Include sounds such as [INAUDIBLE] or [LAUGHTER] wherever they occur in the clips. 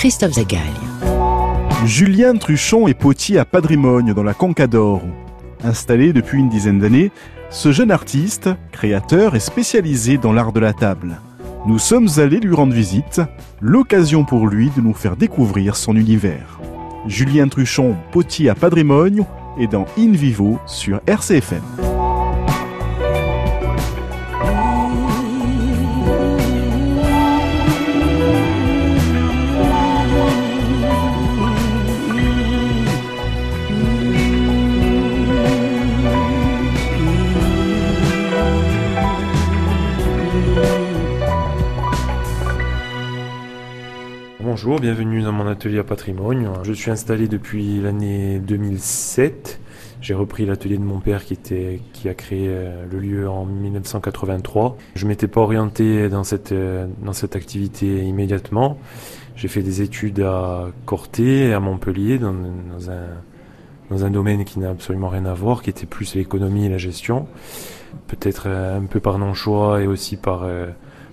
Christophe Zagalia. Julien Truchon est potier à Padrimogne dans la Concador. Installé depuis une dizaine d'années, ce jeune artiste, créateur est spécialisé dans l'art de la table. Nous sommes allés lui rendre visite, l'occasion pour lui de nous faire découvrir son univers. Julien Truchon, potier à Padrimogne, est dans In Vivo sur RCFM. Bonjour, bienvenue dans mon atelier à patrimoine. Je suis installé depuis l'année 2007. J'ai repris l'atelier de mon père qui, était, qui a créé euh, le lieu en 1983. Je m'étais pas orienté dans cette, euh, dans cette activité immédiatement. J'ai fait des études à Corté, à Montpellier, dans, dans, un, dans un domaine qui n'a absolument rien à voir, qui était plus l'économie et la gestion. Peut-être euh, un peu par non-choix et aussi par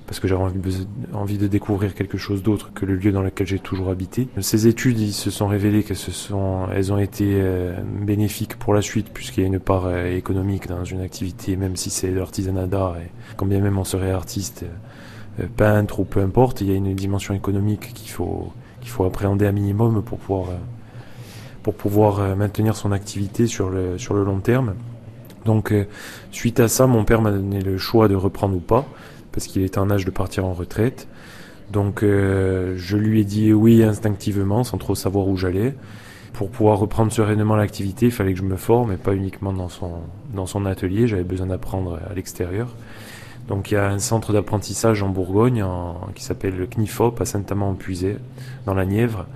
parce que j'avais envie, de découvrir quelque chose d'autre que le lieu dans lequel j'ai toujours habité. Ces études, il se sont révélées qu'elles elles ont été euh, bénéfiques pour la suite, puisqu'il y a une part euh, économique dans une activité, même si c'est l'artisanat d'art, et quand même on serait artiste, euh, peintre ou peu importe, il y a une dimension économique qu'il faut, qu'il faut appréhender à minimum pour pouvoir, pour pouvoir maintenir son activité sur le, sur le long terme. Donc, suite à ça, mon père m'a donné le choix de reprendre ou pas parce qu'il était en âge de partir en retraite. Donc euh, je lui ai dit oui instinctivement, sans trop savoir où j'allais. Pour pouvoir reprendre sereinement l'activité, il fallait que je me forme, et pas uniquement dans son, atelier, j'avais besoin d'apprendre à l'extérieur. Donc il y a un centre d'apprentissage en Bourgogne qui s'appelle le CNIFOP à Saint-Amand-en-Puisé, dans la Nièvre,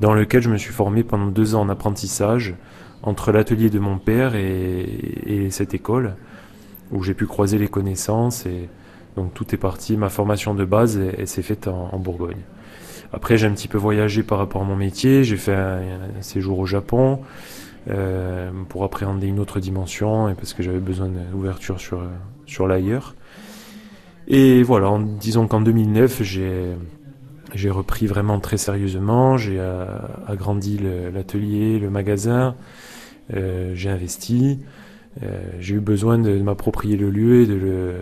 dans lequel je me suis formé pendant deux ans en apprentissage entre l'atelier de mon père et, cette école, où j'ai pu croiser les connaissances et, donc tout est parti, ma formation de base, s'est faite en, Bourgogne. Après, j'ai un petit peu voyagé par rapport à mon métier. J'ai fait un, séjour au Japon euh, pour appréhender une autre dimension et parce que j'avais besoin d'ouverture sur, sur l'ailleurs. Et voilà, disons qu'en 2009, j'ai, repris vraiment très sérieusement. J'ai euh, agrandi l'atelier, le, magasin. Euh, j'ai investi. j'ai eu besoin de m'approprier le lieu et de le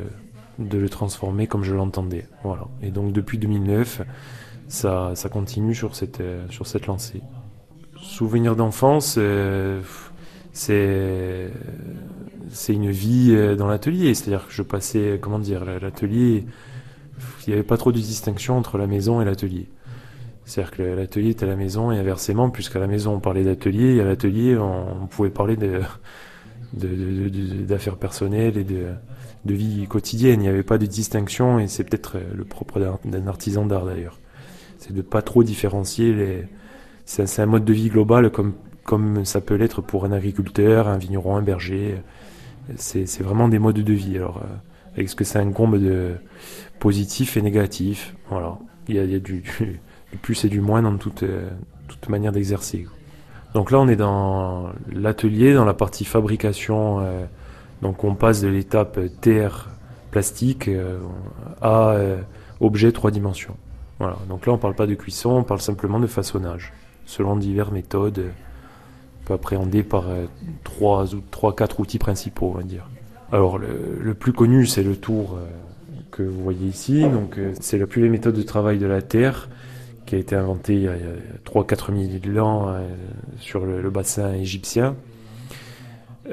de le transformer comme je l'entendais. Voilà. Et donc depuis 2009, ça, continue sur cette, euh, sur lancée. Souvenir d'enfance, euh, c'est c'est une vie euh, dans l'atelier. C'est-à-dire que je passais, comment dire, l'atelier, il n'y avait pas trop de distinction entre la maison et l'atelier. C'est-à-dire que l'atelier était à la maison et inversement, puisqu'à la maison on parlait d'atelier et à l'atelier on, pouvait parler de, d'affaires personnelles et de, de vie quotidienne. Il n'y avait pas de distinction et c'est peut-être euh, le propre d'un artisan d'art d'ailleurs. C'est de pas trop différencier les. C'est un mode de vie global comme, comme ça peut l'être pour un agriculteur, un vigneron, un berger. C'est vraiment des modes de vie. Alors, euh, avec ce que ça incombe de positif et négatif. Voilà. Il y a, [LAUGHS] du, plus et du moins dans toute, euh, toute manière d'exercer. Donc là, on est dans l'atelier, dans la partie fabrication. Donc on passe de l'étape terre plastique euh, à euh, objet trois dimensions. Voilà. Donc là on ne parle pas de cuisson, on parle simplement de façonnage, selon diverses méthodes, on peut appréhender par euh, trois trois quatre outils principaux, on va dire. Alors le, plus connu c'est le tour que vous voyez ici. Donc c'est la plus les méthodes de travail de la terre qui a été inventée il y a 3-4 000 ans sur le bassin égyptien.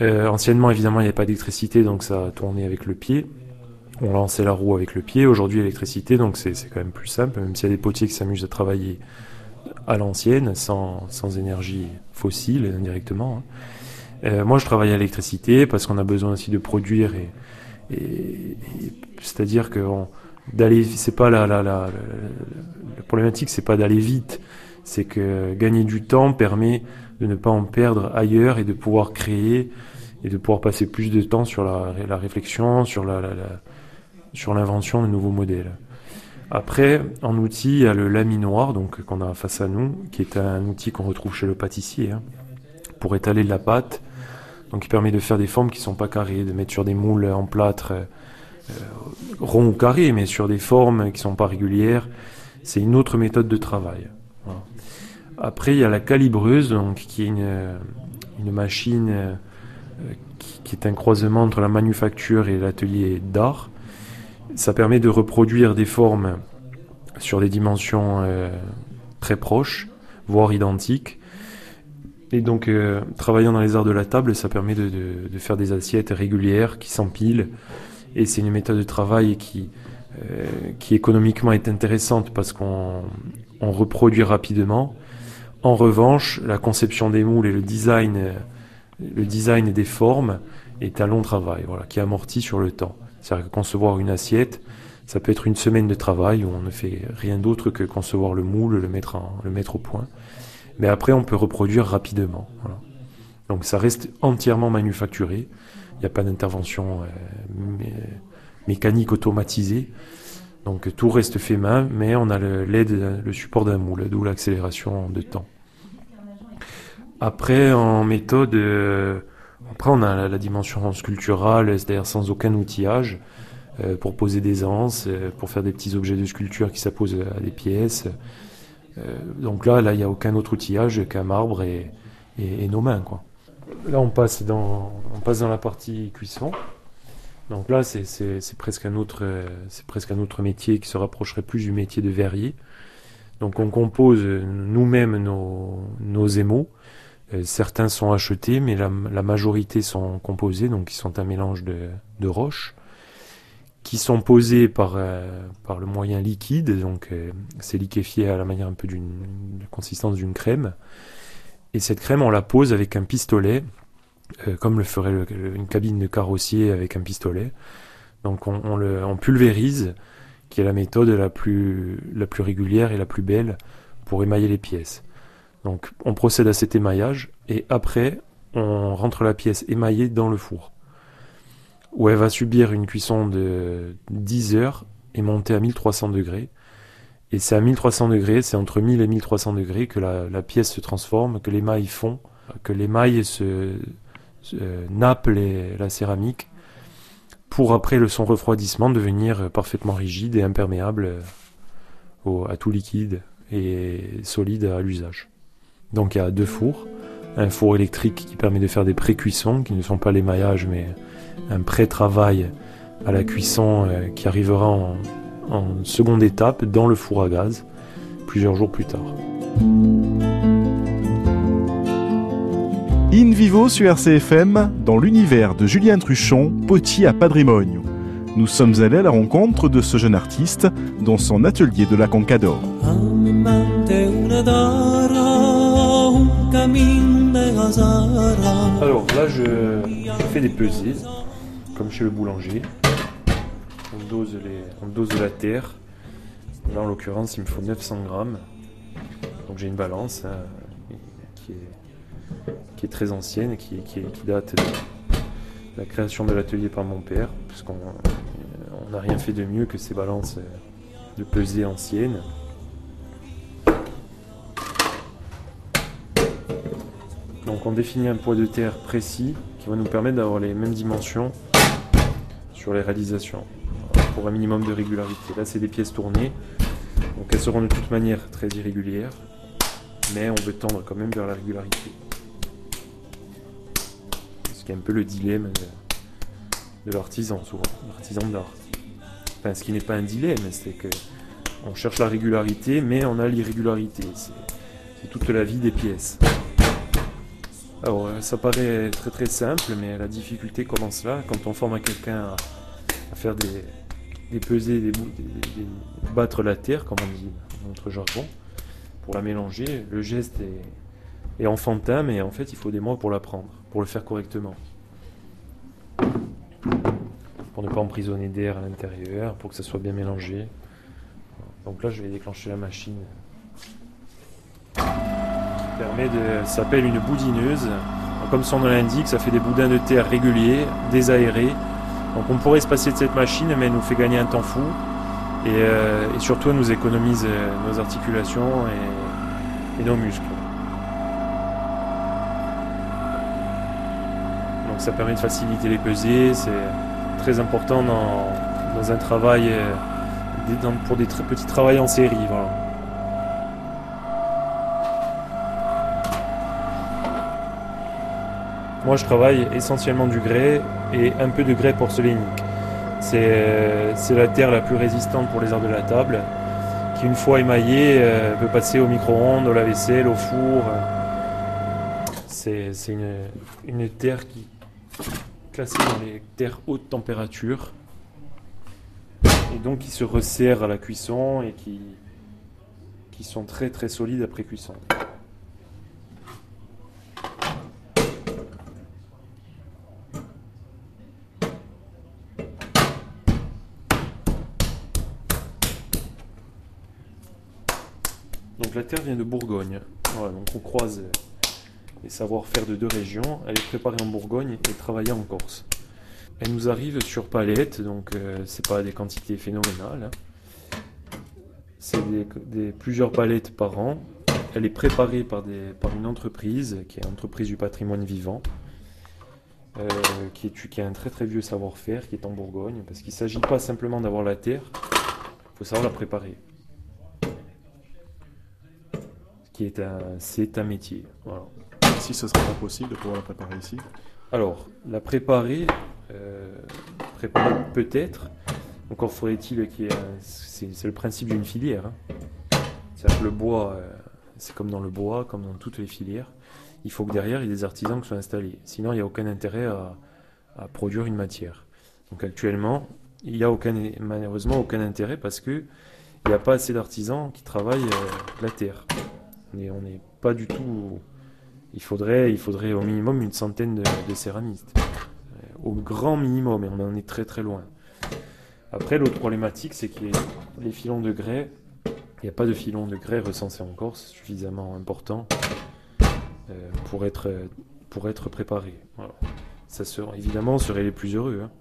Euh, anciennement, évidemment, il n'y avait pas d'électricité, donc ça tournait avec le pied. On lançait la roue avec le pied. Aujourd'hui, l'électricité, donc c'est quand même plus simple, même s'il y a des potiers qui s'amusent à travailler à l'ancienne, sans, sans, énergie fossile indirectement. Hein. Euh, moi, je travaille à l'électricité parce qu'on a besoin aussi de produire et, et, c'est-à-dire que d'aller, c'est pas la, la, la, la problématique, c'est pas d'aller vite, c'est que gagner du temps permet de ne pas en perdre ailleurs et de pouvoir créer et de pouvoir passer plus de temps sur la, la réflexion, sur la, sur l'invention de nouveaux modèles. Après, en outil, il y a le laminoir, donc qu'on a face à nous, qui est un outil qu'on retrouve chez le pâtissier, hein, pour étaler de la pâte. Donc, il permet de faire des formes qui sont pas carrées, de mettre sur des moules en plâtre, euh, ronds ou carrés, mais sur des formes qui sont pas régulières. C'est une autre méthode de travail. Après, il y a la calibreuse, donc, qui est une, une machine euh, qui, est un croisement entre la manufacture et l'atelier d'art. Ça permet de reproduire des formes sur des dimensions euh, très proches, voire identiques. Et donc, euh, travaillant dans les arts de la table, ça permet de, faire des assiettes régulières qui s'empilent. Et c'est une méthode de travail qui, euh, qui économiquement est intéressante parce qu'on on reproduit rapidement. En revanche, la conception des moules et le design, le design des formes est un long travail, voilà, qui amortit sur le temps. C'est-à-dire que concevoir une assiette, ça peut être une semaine de travail où on ne fait rien d'autre que concevoir le moule, le mettre, le mettre au point. Mais après, on peut reproduire rapidement. Donc ça reste entièrement manufacturé. Il n'y a pas d'intervention euh, mécanique automatisée. Donc tout reste fait main, mais on a l'aide, le, support d'un moule, d'où l'accélération de temps. Après, en méthode, euh, après on a la, dimension sculpturale, c'est-à-dire sans aucun outillage, euh, pour poser des anses, euh, pour faire des petits objets de sculpture qui s'apposent à des pièces. Donc là, là, il n'y a aucun autre outillage qu'un marbre et, nos mains. Là, on passe dans, la partie cuisson. Donc là, c'est presque un autre, c'est presque un autre métier qui se rapprocherait plus du métier de verrier. Donc on compose nous-mêmes nos, nos émaux. Certains sont achetés, mais la, majorité sont composés, donc ils sont un mélange de, roches qui sont posés par, euh, le moyen liquide, donc euh, c'est liquéfié à la manière un peu d'une consistance d'une crème. Et cette crème, on la pose avec un pistolet, euh, comme le ferait une cabine de carrossier avec un pistolet. Donc on, le, pulvérise, qui est la méthode la plus régulière et la plus belle pour émailler les pièces. Donc on procède à cet émaillage et après on rentre la pièce émaillée dans le four où elle va subir une cuisson de 10 heures et monter à 1300 degrés. Et c'est à 1300 degrés, c'est entre 1000 et 1300 degrés que la, pièce se transforme, que l'émail fond, que l'émail se, se euh, nappe les, la céramique pour après le son refroidissement devenir parfaitement rigide et imperméable au, à tout liquide et solide à l'usage. Donc il y a deux fours, un four électrique qui permet de faire des pré-cuissons qui ne sont pas l'émaillage mais un pré-travail à la cuisson euh, qui arrivera en, en, seconde étape dans le four à gaz plusieurs jours plus tard. In vivo sur RCFM, dans l'univers de Julien Truchon, potier à Patrimonio. Nous sommes allés à la rencontre de ce jeune artiste dans son atelier de la Concador. Alors là, je, fais des pesées comme chez le boulanger. On dose, les, on dose la terre. Là, en l'occurrence, il me faut 900 grammes. Donc j'ai une balance hein, qui, est, très ancienne, qui, qui, qui date de la création de l'atelier par mon père, puisqu'on n'a rien fait de mieux que ces balances de pesée anciennes. Donc on définit un poids de terre précis qui va nous permettre d'avoir les mêmes dimensions sur les réalisations pour un minimum de régularité. Là, c'est des pièces tournées, donc elles seront de toute manière très irrégulières, mais on veut tendre quand même vers la régularité. Ce qui est un peu le dilemme de, l'artisan, souvent, l'artisan d'art. Enfin, ce qui n'est pas un dilemme, c'est que on cherche la régularité, mais on a l'irrégularité. C'est toute la vie des pièces. Alors, ça paraît très très simple, mais la difficulté commence là, quand on forme à quelqu'un à, faire des, des pesées, des, battre la terre, comme on dit dans notre jargon, pour la mélanger. Le geste est, est, enfantin, mais en fait, il faut des mois pour l'apprendre, pour le faire correctement. Pour ne pas emprisonner d'air à l'intérieur, pour que ça soit bien mélangé. Donc là, je vais déclencher la machine permet de s'appelle une boudineuse. Comme son nom l'indique, ça fait des boudins de terre réguliers, désaérés. Donc on pourrait se passer de cette machine, mais elle nous fait gagner un temps fou. Et, euh, surtout, elle nous économise euh, nos articulations et, nos muscles. Donc ça permet de faciliter les pesées. C'est très important dans, un travail, euh, pour des petits travails en série. Moi, je travaille essentiellement du grès et un peu de grès porcelainique. C'est la terre la plus résistante pour les arts de la table, qui une fois émaillée euh, peut passer au micro-ondes, au lave-vaisselle, au four. C'est une, une terre qui classée dans les terres haute température et donc qui se resserrent à la cuisson et qui, qui sont très très solides après cuisson. Terre vient de Bourgogne. donc on croise les savoir-faire de deux régions. Elle est préparée en Bourgogne et travaillée en Corse. Elle nous arrive sur palette, donc euh, c'est pas des quantités phénoménales. Hein. C'est plusieurs palettes par an. Elle est préparée par, une entreprise qui est l'entreprise du patrimoine vivant, euh, qui, qui a un très très vieux savoir-faire, qui est en Bourgogne, parce qu'il ne s'agit pas simplement d'avoir la terre, il faut savoir la préparer. Qui est un, c'est un métier. Voilà. Si ce serait pas possible de pouvoir la préparer ici Alors, la préparer, euh, préparer peut-être. Encore faudrait-il qu'il y ait. C'est le principe d'une filière. Hein. C'est-à-dire que le bois, euh, c'est comme dans le bois, comme dans toutes les filières. Il faut que derrière, il y ait des artisans qui soient installés. Sinon, il n'y a aucun intérêt à, produire une matière. Donc actuellement, il n'y a aucun, malheureusement aucun intérêt parce qu'il n'y a pas assez d'artisans qui travaillent euh, la terre. On n'est pas du tout. Il faudrait, il faudrait au minimum une centaine de céramistes au grand minimum, et on en est très très loin. Après, l'autre problématique, c'est que les, filons de grès, il n'y a pas de filons de grès recensés en Corse suffisamment importants euh, pour, être, pour être préparés. Ça évidemment, on serait les plus heureux. Hein.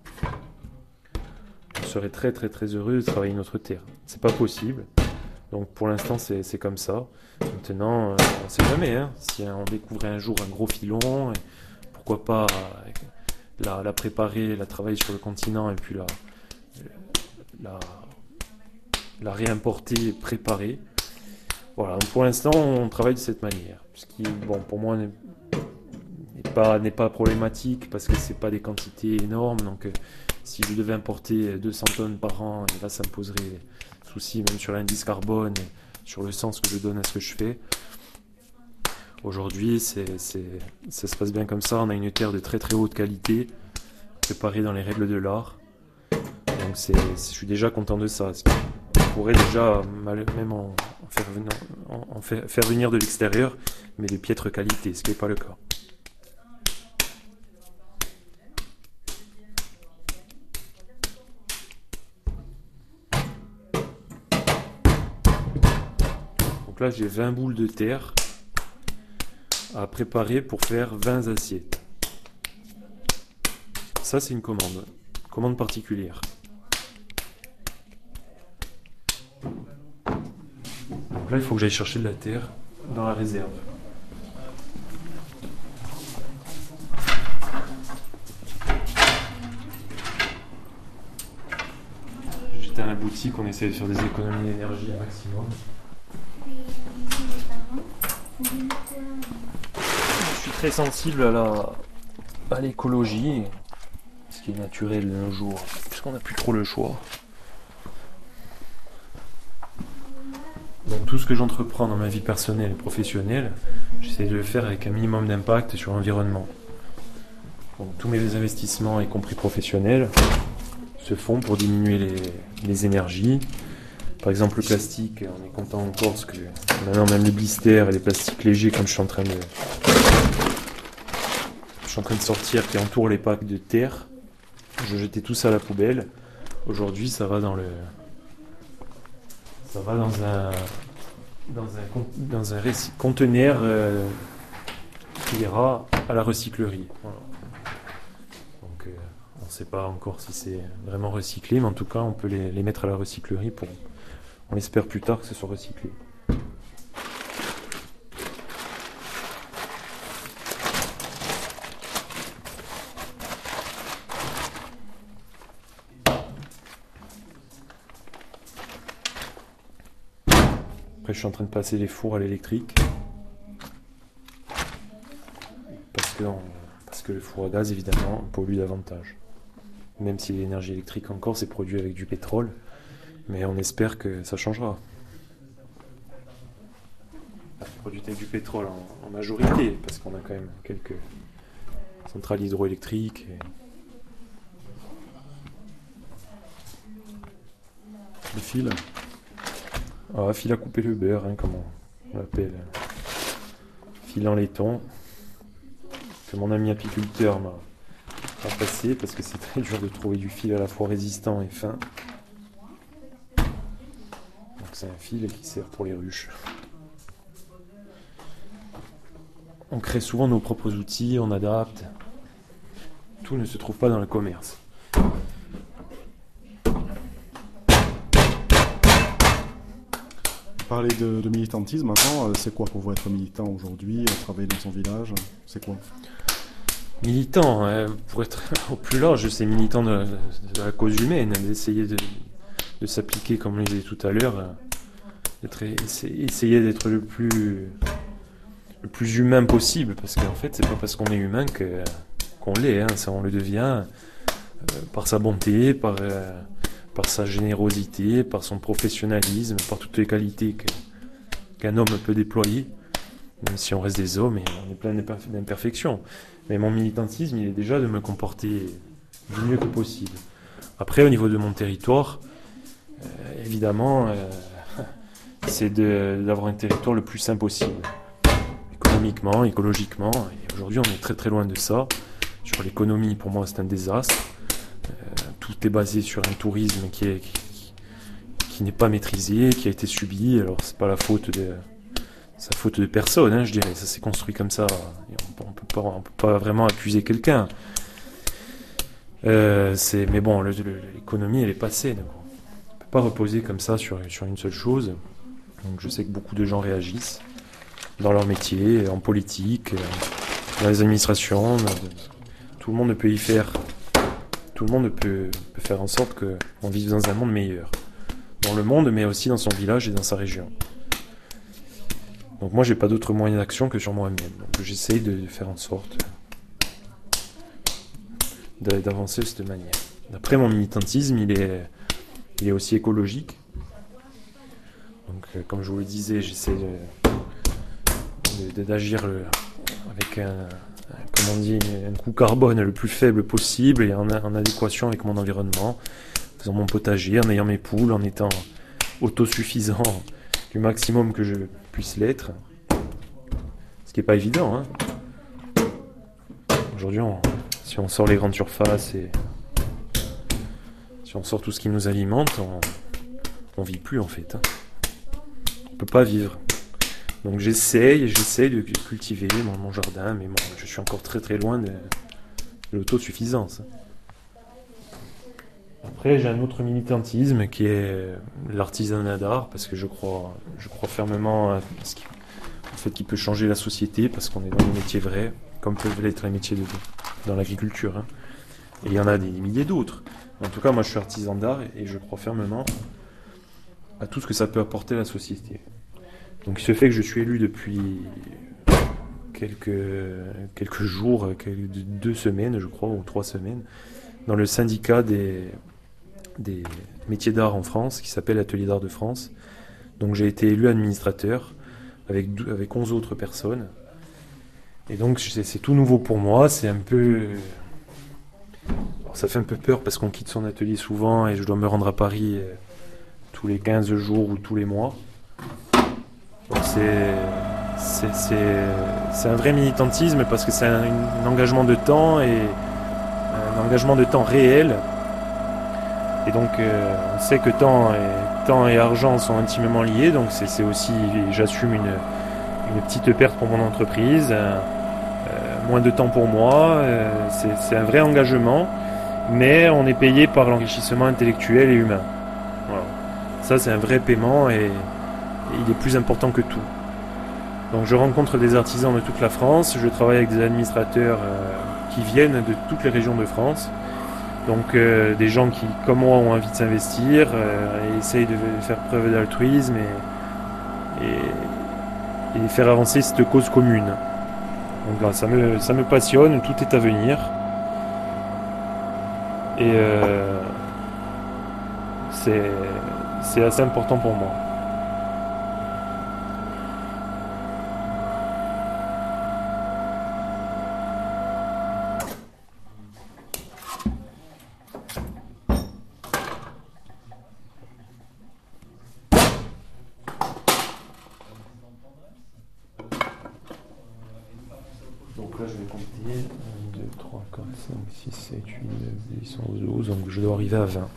On serait très très très heureux de travailler notre terre. C'est pas possible. Donc pour l'instant, c'est comme ça. Maintenant, euh, on ne sait jamais. Hein. si on découvrait un jour un gros filon, pourquoi pas la, préparer, la travailler sur le continent et puis la, la, la réimporter, préparer. Voilà, pour l'instant, on travaille de cette manière. Ce qui, bon, pour moi, n'est pas, pas problématique parce que c'est pas des quantités énormes. Donc, euh, si je devais importer 200 tonnes par an, là, ça me poserait même sur l'indice carbone, sur le sens que je donne à ce que je fais. Aujourd'hui, ça se passe bien comme ça. On a une terre de très très haute qualité, préparée dans les règles de l'art. Donc je suis déjà content de ça. On pourrait déjà même en, faire, en, faire, venir de l'extérieur, mais de piètre qualité, ce qui n'est pas le cas. J'ai 20 boules de terre à préparer pour faire 20 assiettes. Ça, c'est une commande, commande particulière. Donc là, il faut que j'aille chercher de la terre dans la réserve. J'étais à la boutique, on essaie de faire des économies d'énergie au maximum. très sensible à la à l'écologie, ce qui est naturel de nos jours, puisqu'on n'a plus trop le choix. Donc tout ce que j'entreprends dans ma vie personnelle et professionnelle, j'essaie de le faire avec un minimum d'impact sur l'environnement. tous mes investissements, y compris professionnels, se font pour diminuer les, les énergies. Par exemple, le plastique, on est content en Corse que maintenant même les blisters et les plastiques légers, comme je suis en train de, suis en train de sortir, qui entoure les packs de terre. Je jetais tout ça à la poubelle. Aujourd'hui, ça va dans le. Ça va dans un. Dans un, dans un conteneur euh, qui ira à la recyclerie. Donc, euh, on ne sait pas encore si c'est vraiment recyclé, mais en tout cas, on peut les mettre à la recyclerie pour. On espère plus tard que ce soit recyclé. Après, je suis en train de passer les fours à l'électrique. Parce que, parce que à gaz, évidemment, pollue davantage. Même si l'énergie électrique encore, c'est produit avec du pétrole, mais on espère que ça changera. Produit avec du pétrole en, majorité, parce qu'on a quand même quelques centrales hydroélectriques. Le fil Ah, fil à couper le beurre, hein, comme on l'appelle. Fil en laiton. Que mon ami apiculteur m'a passé parce que c'est très dur de trouver du fil à la fois résistant et fin. C'est un fil qui sert pour les ruches. On crée souvent nos propres outils, on adapte. Tout ne se trouve pas dans le commerce. Parler de, militantisme maintenant, euh, c'est quoi pour vous être militant aujourd'hui, travailler dans son village? C'est quoi? Militant, hein, pour être [LAUGHS] au plus large, c'est militant de, la cause humaine, d'essayer de, s'appliquer, comme je le disais tout à l'heure, euh, essayer d'être le plus le plus humain possible, parce qu'en fait, c'est pas parce qu'on est humain qu'on l'est, hein, ça, on le devient euh, par sa bonté, par, euh, par sa générosité, par son professionnalisme, par toutes les qualités qu'un homme peut déployer, même si on reste des hommes et on est plein d'imperfections. Mais mon militantisme, il est déjà de me comporter du mieux que possible. Après, au niveau de mon territoire, euh, évidemment, c'est d'avoir un territoire le plus sain possible économiquement, écologiquement. Et aujourd'hui, on est très très loin de ça. Sur l'économie, pour moi, c'est un désastre. Euh, tout est basé sur un tourisme qui qui, n'est pas maîtrisé, qui a été subi. Alors, c'est pas la faute de sa faute de personne, hein, je dirais. Ça s'est construit comme ça. on, ne peut pas, on peut pas vraiment accuser quelqu'un. Euh, c'est, mais bon, l'économie, elle est passée. Donc on peut pas reposer comme ça sur, sur une seule chose. Donc, je sais que beaucoup de gens réagissent dans leur métier, en politique, dans les administrations. Tout le monde peut y faire. Tout le monde peut, faire en sorte qu'on vive dans un monde meilleur. Dans le monde, mais aussi dans son village et dans sa région. Donc moi, j'ai pas d'autre moyen d'action que sur moi-même. Donc j'essaye de faire en sorte d'avancer de cette manière. Après, mon militantisme, il est, il est aussi écologique. Donc, euh, comme je vous le disais, j'essaie d'agir euh, avec un, comme on dit, un coût carbone le plus faible possible et en, adéquation avec mon environnement, en faisant mon potager, en ayant mes poules, en étant autosuffisant du maximum que je puisse l'être. Ce qui n'est pas évident. Hein. Aujourd'hui, si on sort les grandes surfaces et si on sort tout ce qui nous alimente, on, ne vit plus en fait. Hein. On peut pas vivre. Donc j'essaye, j'essaye de cultiver mon, jardin, mais je suis encore très très loin de, l'autosuffisance. Après, j'ai un autre militantisme qui est l'artisanat d'art, parce que je crois, je crois fermement à ce qui, fait qu'il peut changer la société, parce qu'on est dans les métiers vrais, comme peuvent l'être les métiers de, dans l'agriculture. Hein. Et il y en a des milliers d'autres. En tout cas, moi, je suis artisan d'art et je crois fermement à tout ce que ça peut apporter à la société. Donc il se fait que je suis élu depuis quelques, quelques jours, deux semaines je crois, ou trois semaines, dans le syndicat des, des métiers d'art en France, qui s'appelle Atelier d'art de France. Donc j'ai été élu administrateur avec, avec 11 autres personnes. Et donc c'est tout nouveau pour moi, c'est un peu... ça fait un peu peur parce qu'on quitte son atelier souvent et je dois me rendre à Paris euh, tous les 15 jours ou tous les mois c'est un vrai militantisme parce que c'est un, engagement de temps et un engagement de temps réel. Et donc euh, on sait que temps et, temps et argent sont intimement liés, donc c'est aussi, j'assume une, petite perte pour mon entreprise, euh, euh, moins de temps pour moi, c'est un vrai engagement, mais on est payé par l'enrichissement intellectuel et humain. Ça c'est un vrai paiement et, il est plus important que tout. Donc je rencontre des artisans de toute la France, je travaille avec des administrateurs euh, qui viennent de toutes les régions de France. Donc euh, des gens qui, comme moi, ont envie de s'investir euh, et essayent de faire preuve d'altruisme et, faire avancer cette cause commune. Donc là, ça me, ça me passionne, tout est à venir. Et c'est assez important pour moi. Donc là, je vais compter 1, 2, 3, 4, 5, 6, 7, 8, 9, 10, 11, 12. Donc je dois arriver à 20.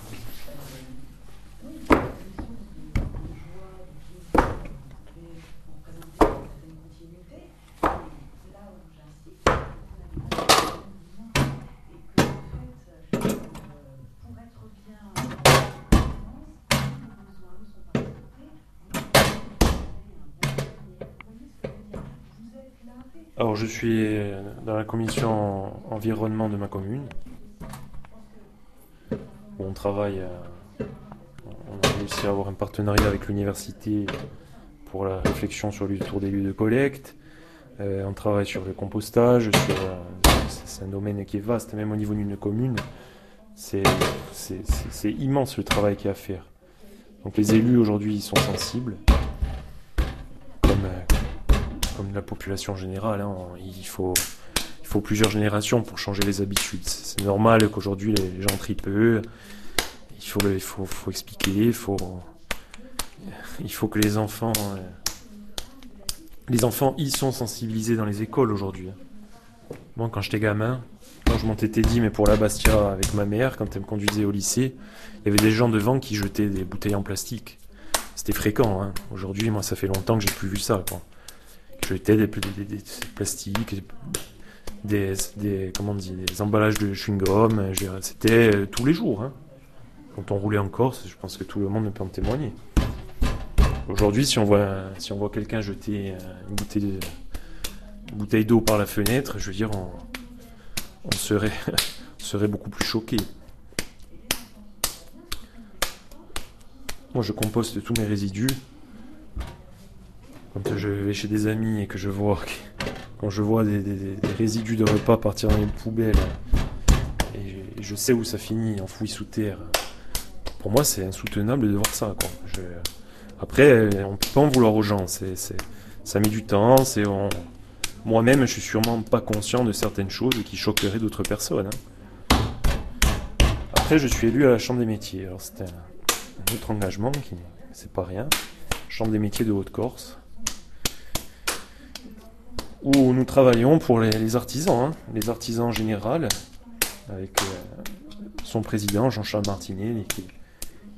Alors je suis dans la commission environnement de ma commune. On travaille, euh, on a réussi à avoir un partenariat avec l'université pour la réflexion sur le tour des lieux de collecte. Euh, on travaille sur le compostage, euh, c'est un domaine qui est vaste, même au niveau d'une commune. C'est immense le travail qu'il y a à faire. Donc les élus aujourd'hui sont sensibles comme la population générale, hein, il, faut, plusieurs générations pour changer les habitudes. C'est normal qu'aujourd'hui les gens trient peu. Il faut, il faut, faut expliquer, il faut, il faut que les enfants, euh, les enfants y sont sensibilisés dans les écoles aujourd'hui. Moi, quand j'étais gamin, quand je m'étais dit, mais pour la Bastia avec ma mère, quand elle me conduisait au lycée, il y avait des gens devant qui jetaient des bouteilles en plastique. C'était fréquent. Hein. Aujourd'hui, moi, ça fait longtemps que j'ai plus vu ça. Quoi jetais des, plastiques, des, des, comment on des emballages de chewing-gum. C'était euh, tous les jours. Hein. Quand on roulait en Corse, je pense que tout le monde peut en témoigner. Aujourd'hui, si on voit, si voit quelqu'un jeter euh, une bouteille, d'eau par la fenêtre, je veux dire, [LAUGHS] on, serait, beaucoup plus choqué. Moi, je composte tous mes résidus quand je vais chez des amis et que je vois, quand je vois des, résidus de repas partir dans les poubelles, et je, sais où ça finit, enfoui sous terre, pour moi c'est insoutenable de voir ça. après, on peut pas en vouloir aux gens, ça met du temps, moi-même je suis sûrement pas conscient de certaines choses qui choqueraient d'autres personnes. Hein. Après, je suis élu à la Chambre des métiers, alors c'est un, autre engagement qui c'est pas rien. Chambre des métiers de Haute-Corse où nous travaillons pour les, artisans, hein, les artisans en général, avec euh, son président Jean-Charles Martinet,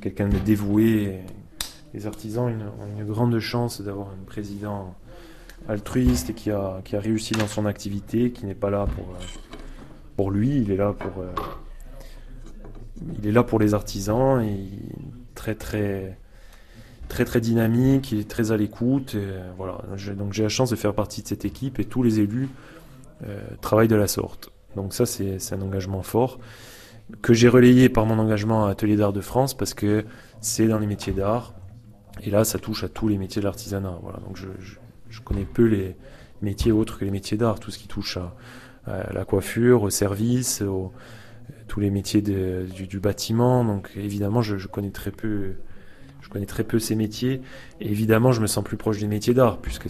quelqu'un de dévoué. Les artisans ont une grande chance d'avoir un président altruiste qui a, qui a réussi dans son activité, qui n'est pas là pour, euh, pour lui, il est là pour, euh, il est là pour les artisans et très très très très dynamique, il est très à l'écoute. Voilà. Donc j'ai la chance de faire partie de cette équipe et tous les élus euh, travaillent de la sorte. Donc ça c'est un engagement fort que j'ai relayé par mon engagement à Atelier d'Art de France parce que c'est dans les métiers d'art et là ça touche à tous les métiers de l'artisanat. Voilà. Donc je, je, connais peu les métiers autres que les métiers d'art, tout ce qui touche à, la coiffure, au service, tous les métiers du, bâtiment. Donc évidemment je connais très peu je connais très peu ces métiers. Et évidemment, je me sens plus proche des métiers d'art, puisque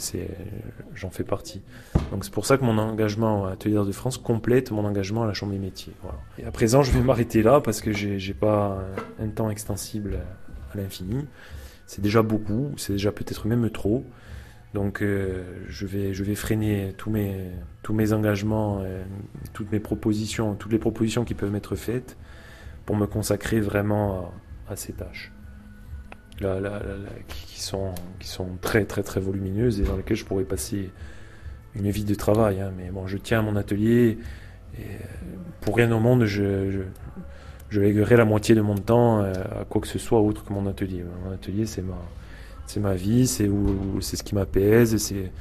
j'en fais partie. Donc c'est pour ça que mon engagement à Atelier d'Art de France complète mon engagement à la Chambre des métiers. Et à présent, je vais m'arrêter là, parce que j'ai, pas un, temps extensible à l'infini. C'est déjà beaucoup, c'est déjà peut-être même trop. Donc euh, je, vais, freiner tous mes, tous mes engagements, euh, toutes mes propositions, toutes les propositions qui peuvent m'être faites pour me consacrer vraiment à ces tâches qui, sont, qui sont très très très volumineuses et dans lesquelles je pourrais passer une vie de travail. Hein. Mais bon, je tiens à mon atelier et euh, pour rien au monde, je, je, léguerai la moitié de mon temps euh, à quoi que ce soit autre que mon atelier. Mon atelier, c'est ma, ma vie, c'est où, c'est ce qui m'apaise, c'est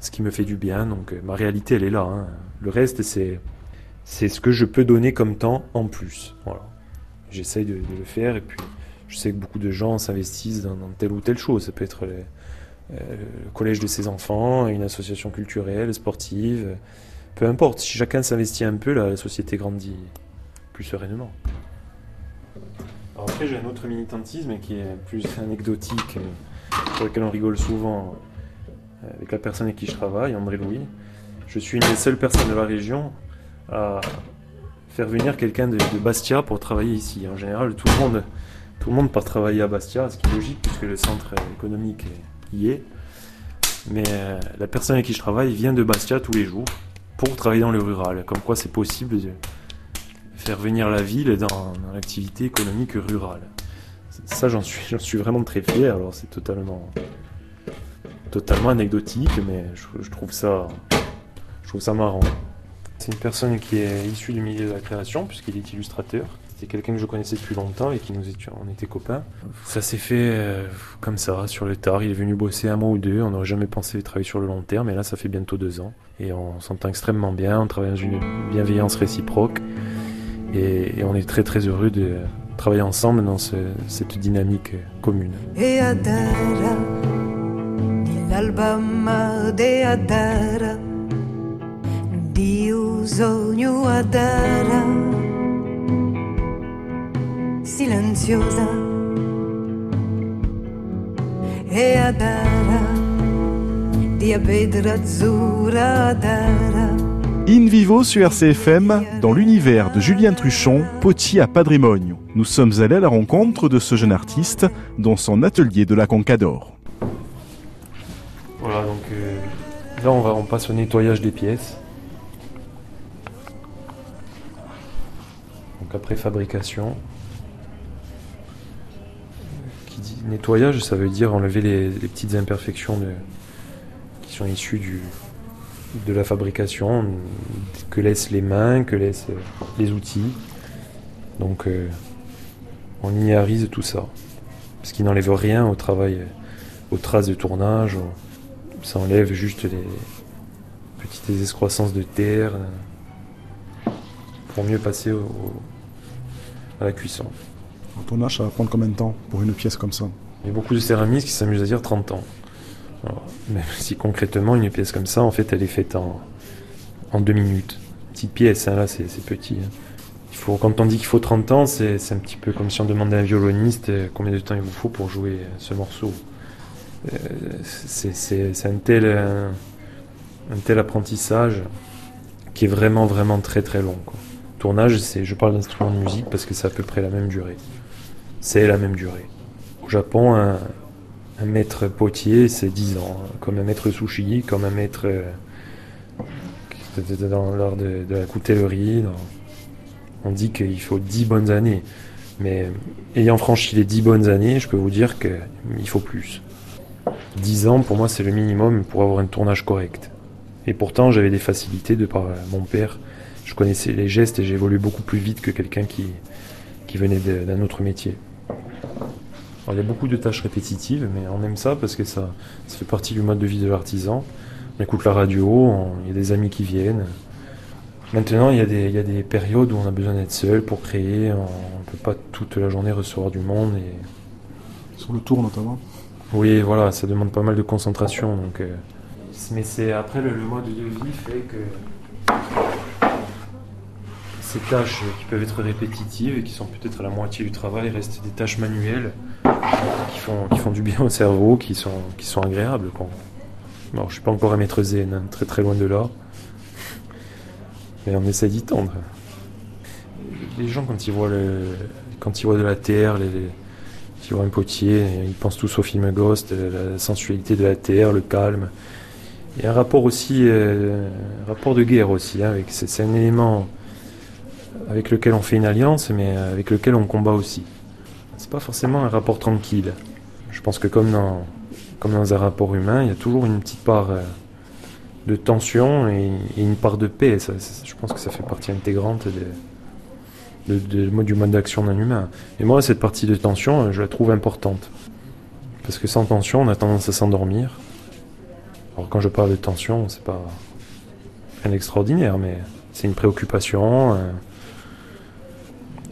ce qui me fait du bien. Donc euh, ma réalité, elle est là. Hein. Le reste, c'est c'est ce que je peux donner comme temps en plus. Voilà. J'essaye de, de, le faire et puis je sais que beaucoup de gens s'investissent dans, telle ou telle chose. Ça peut être euh, le collège de ses enfants, une association culturelle, sportive. peu importe, si chacun s'investit un peu, la société grandit plus sereinement. après, j'ai un autre militantisme qui est plus anecdotique, sur lequel on rigole souvent avec la personne avec qui je travaille, André Louis. Je suis une des seules personnes de la région à faire venir quelqu'un de, Bastia pour travailler ici. En général, tout le monde, tout le monde part travailler à Bastia, ce qui est logique puisque le centre économique y est. Mais euh, la personne avec qui je travaille vient de Bastia tous les jours pour travailler dans le rural. Comme quoi, c'est possible de faire venir la ville dans, l'activité économique rurale. Ça, j'en suis, suis vraiment très fier. Alors, c'est totalement, totalement anecdotique, mais je trouve ça, je trouve ça marrant. C'est une personne qui est issue du milieu de la création, puisqu'il est illustrateur. C'était quelqu'un que je connaissais depuis longtemps et qui nous on était copains. Ça s'est fait euh, comme ça, sur le tard. Il est venu bosser un mois ou deux. On n'aurait jamais pensé travailler sur le long terme, et là, ça fait bientôt deux ans. Et on s'entend extrêmement bien. On travaille dans une bienveillance réciproque. Et, on est très très heureux de travailler ensemble dans cette dynamique commune. Et silenziosa e In vivo sur RCFM, dans l'univers de Julien Truchon, potier à Patrimonio. Nous sommes allés à la rencontre de ce jeune artiste dans son atelier de la Concador. Voilà, donc euh, là on, va, on passe au nettoyage des pièces. Donc après fabrication, nettoyage, ça veut dire enlever les, petites imperfections qui sont issues de la fabrication, que laissent les mains, que laissent les outils. Donc euh, on linéarise tout ça. Ce qui n'enlève rien au travail, aux traces de tournage. Ça enlève juste les petites excroissances de terre euh, pour mieux passer à la cuisson. Un tournage, ça va prendre combien de temps pour une pièce comme ça? Il y a beaucoup de céramistes qui s'amusent à dire 30 ans. même [LAUGHS] si concrètement, une pièce comme ça, en fait, elle est faite en, en deux minutes. Petite pièce, hein, là, c'est petit. Hein. Il faut, quand on dit qu'il faut 30 ans, c'est un petit peu comme si on demandait à un violoniste euh, combien de temps il vous faut pour jouer euh, ce morceau. Euh, c'est un tel, apprentissage qui est vraiment, vraiment très, très long. Tournage, c'est, je parle d'instrument de musique parce que c'est à peu près la même durée. C'est la même durée. Au Japon, un, maître potier, c'est 10 ans. Comme un maître sushi, comme un maître euh, dans l'art de, la coutellerie. On dit qu'il faut 10 bonnes années. Mais ayant franchi les 10 bonnes années, je peux vous dire qu'il faut plus. 10 ans, pour moi, c'est le minimum pour avoir un tournage correct. Et pourtant, j'avais des facilités de par mon père je connaissais les gestes et j'évoluais beaucoup plus vite que quelqu'un qui, qui venait d'un autre métier. Il y a beaucoup de tâches répétitives, mais on aime ça parce que ça, ça fait partie du mode de vie de l'artisan. On écoute la radio, il y a des amis qui viennent. Maintenant, il y, a des, il y a des périodes où on a besoin d'être seul pour créer. On ne peut pas toute la journée recevoir du monde. Et... Sur le tour notamment Oui, voilà, ça demande pas mal de concentration. Donc, euh, Mais c'est après le, le mode de vie fait que ces tâches qui peuvent être répétitives et qui sont peut-être à la moitié du travail restent des tâches manuelles qui font, qui font du bien au cerveau, qui sont, qui sont agréables. Quoi. je ne suis pas encore un maître zen, hein, très très loin de là. Mais on essaie d'y tendre. Les gens, quand ils voient, quand ils voient de la terre, les, ils voient un potier, ils pensent tous au film Ghost, la sensualité de la terre, le calme. Il y a un rapport aussi, euh, rapport de guerre aussi. Hein, c'est un élément avec lequel on fait une alliance, mais avec lequel on combat aussi. C'est pas forcément un rapport tranquille. Je pense que comme dans, comme dans un rapport humain, il y a toujours une petite part euh, de tension et, une part de paix. je pense que ça fait partie intégrante du mode d'action d'un humain. Et moi, cette partie de tension, je la trouve importante. Parce que sans tension, on a tendance à s'endormir. Alors quand je parle de tension, c'est pas rien d'extraordinaire, mais c'est une préoccupation,